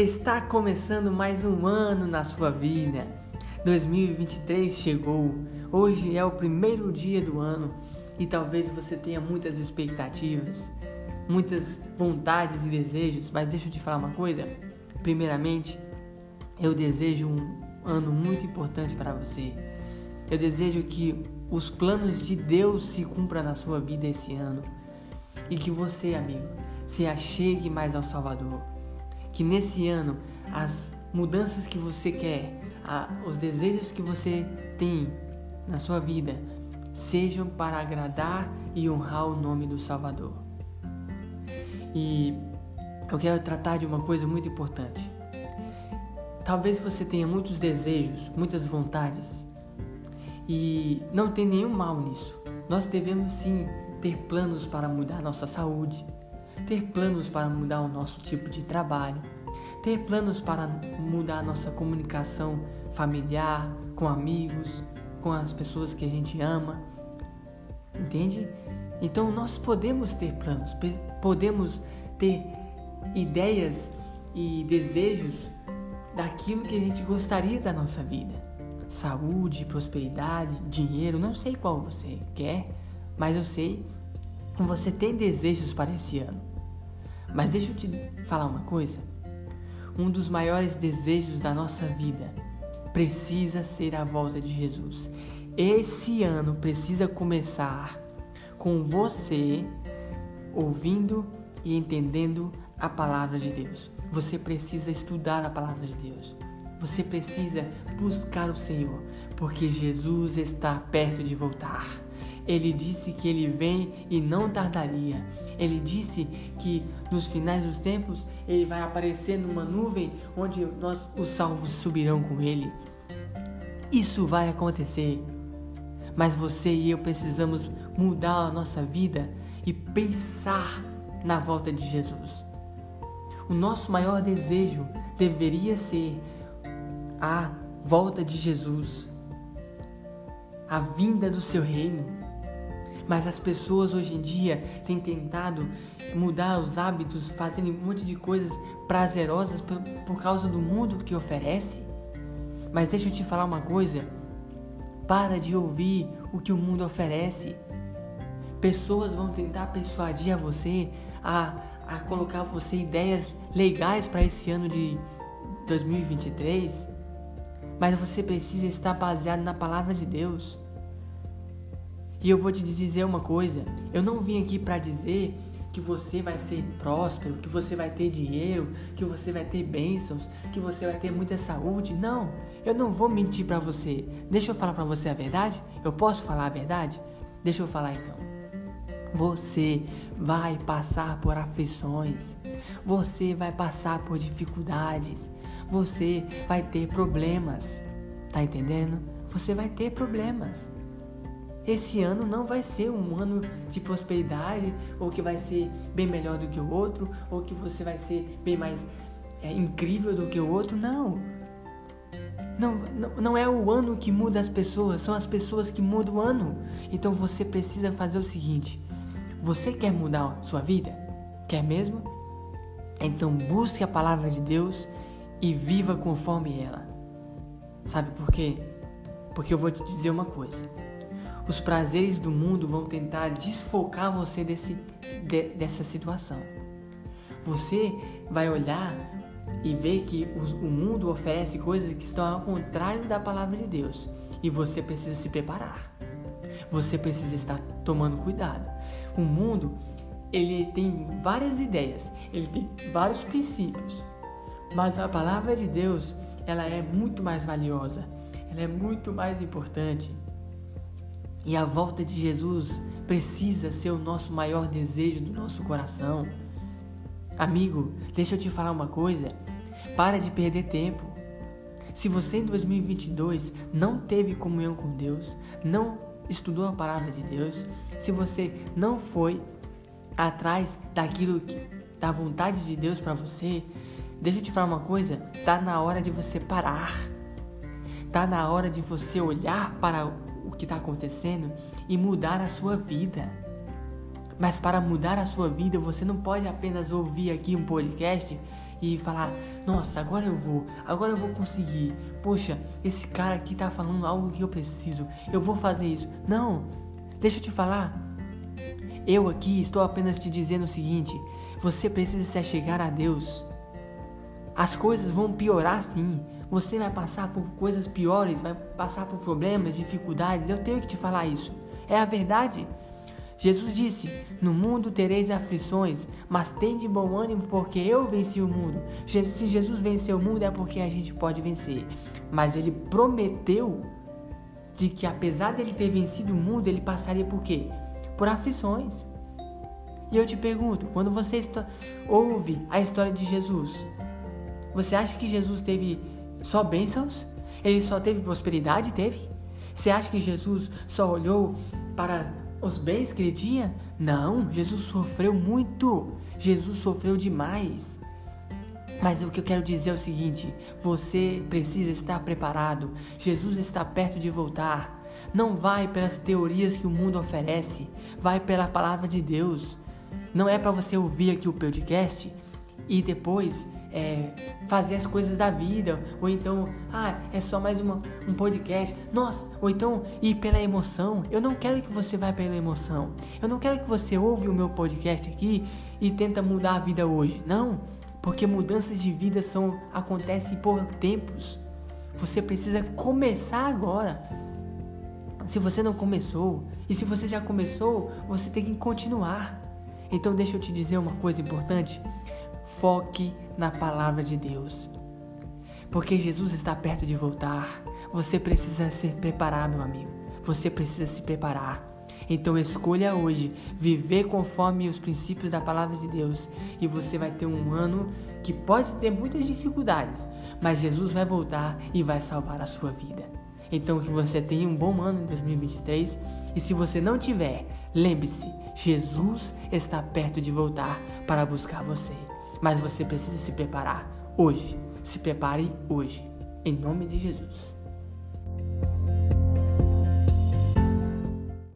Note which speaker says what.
Speaker 1: Está começando mais um ano na sua vida. 2023 chegou. Hoje é o primeiro dia do ano e talvez você tenha muitas expectativas, muitas vontades e desejos, mas deixa eu te falar uma coisa. Primeiramente, eu desejo um ano muito importante para você. Eu desejo que os planos de Deus se cumpram na sua vida esse ano e que você, amigo, se achegue mais ao Salvador. Que nesse ano as mudanças que você quer, a, os desejos que você tem na sua vida sejam para agradar e honrar o nome do Salvador. E eu quero tratar de uma coisa muito importante. Talvez você tenha muitos desejos, muitas vontades, e não tem nenhum mal nisso. Nós devemos sim ter planos para mudar nossa saúde, ter planos para mudar o nosso tipo de trabalho, ter planos para mudar nossa comunicação familiar, com amigos, com as pessoas que a gente ama. Entende? Então nós podemos ter planos, podemos ter ideias e desejos daquilo que a gente gostaria da nossa vida. Saúde, prosperidade, dinheiro, não sei qual você quer, mas eu sei que você tem desejos para esse ano. Mas deixa eu te falar uma coisa. Um dos maiores desejos da nossa vida precisa ser a volta de Jesus. Esse ano precisa começar com você ouvindo e entendendo a palavra de Deus. Você precisa estudar a palavra de Deus. Você precisa buscar o Senhor, porque Jesus está perto de voltar. Ele disse que ele vem e não tardaria. Ele disse que nos finais dos tempos ele vai aparecer numa nuvem onde nós os salvos subirão com ele. Isso vai acontecer. Mas você e eu precisamos mudar a nossa vida e pensar na volta de Jesus. O nosso maior desejo deveria ser a volta de Jesus, a vinda do seu reino. Mas as pessoas hoje em dia têm tentado mudar os hábitos, fazendo um monte de coisas prazerosas por, por causa do mundo que oferece. Mas deixa eu te falar uma coisa: para de ouvir o que o mundo oferece. Pessoas vão tentar persuadir a você a, a colocar você ideias legais para esse ano de 2023, mas você precisa estar baseado na palavra de Deus. E eu vou te dizer uma coisa: eu não vim aqui para dizer que você vai ser próspero, que você vai ter dinheiro, que você vai ter bênçãos, que você vai ter muita saúde. Não, eu não vou mentir para você. Deixa eu falar para você a verdade? Eu posso falar a verdade? Deixa eu falar então. Você vai passar por aflições. Você vai passar por dificuldades. Você vai ter problemas. Tá entendendo? Você vai ter problemas. Esse ano não vai ser um ano de prosperidade, ou que vai ser bem melhor do que o outro, ou que você vai ser bem mais é, incrível do que o outro. Não. não. Não, não é o ano que muda as pessoas, são as pessoas que mudam o ano. Então você precisa fazer o seguinte: você quer mudar sua vida? Quer mesmo? Então busque a palavra de Deus e viva conforme ela. Sabe por quê? Porque eu vou te dizer uma coisa os prazeres do mundo vão tentar desfocar você desse, de, dessa situação. Você vai olhar e ver que o, o mundo oferece coisas que estão ao contrário da palavra de Deus. E você precisa se preparar. Você precisa estar tomando cuidado. O mundo, ele tem várias ideias, ele tem vários princípios. Mas a palavra de Deus, ela é muito mais valiosa, ela é muito mais importante. E a volta de Jesus precisa ser o nosso maior desejo do nosso coração. Amigo, deixa eu te falar uma coisa. Para de perder tempo. Se você em 2022 não teve comunhão com Deus, não estudou a palavra de Deus, se você não foi atrás daquilo que, da vontade de Deus para você, deixa eu te falar uma coisa, tá na hora de você parar. Tá na hora de você olhar para que está acontecendo e mudar a sua vida. Mas para mudar a sua vida, você não pode apenas ouvir aqui um podcast e falar: Nossa, agora eu vou, agora eu vou conseguir. Poxa, esse cara aqui tá falando algo que eu preciso, eu vou fazer isso. Não, deixa eu te falar. Eu aqui estou apenas te dizendo o seguinte: você precisa se achegar a Deus. As coisas vão piorar sim. Você vai passar por coisas piores, vai passar por problemas, dificuldades. Eu tenho que te falar isso. É a verdade. Jesus disse: No mundo tereis aflições, mas tende bom ânimo, porque eu venci o mundo. Se Jesus venceu o mundo, é porque a gente pode vencer. Mas ele prometeu de que, apesar dele ter vencido o mundo, ele passaria por quê? Por aflições. E eu te pergunto: quando você ouve a história de Jesus, você acha que Jesus teve só bênçãos? Ele só teve prosperidade? Teve? Você acha que Jesus só olhou para os bens que ele tinha? Não, Jesus sofreu muito. Jesus sofreu demais. Mas o que eu quero dizer é o seguinte: você precisa estar preparado. Jesus está perto de voltar. Não vai pelas teorias que o mundo oferece, vai pela palavra de Deus. Não é para você ouvir aqui o podcast e depois é, fazer as coisas da vida, ou então, ah, é só mais uma, um podcast, nossa, ou então ir pela emoção. Eu não quero que você vá pela emoção. Eu não quero que você ouve o meu podcast aqui e tenta mudar a vida hoje. Não, porque mudanças de vida são acontecem por tempos. Você precisa começar agora. Se você não começou, e se você já começou, você tem que continuar. Então deixa eu te dizer uma coisa importante. Foque na palavra de Deus. Porque Jesus está perto de voltar. Você precisa se preparar, meu amigo. Você precisa se preparar. Então escolha hoje viver conforme os princípios da palavra de Deus e você vai ter um ano que pode ter muitas dificuldades, mas Jesus vai voltar e vai salvar a sua vida. Então que você tenha um bom ano em 2023 e se você não tiver, lembre-se, Jesus está perto de voltar para buscar você. Mas você precisa se preparar hoje. Se prepare hoje. Em nome de Jesus.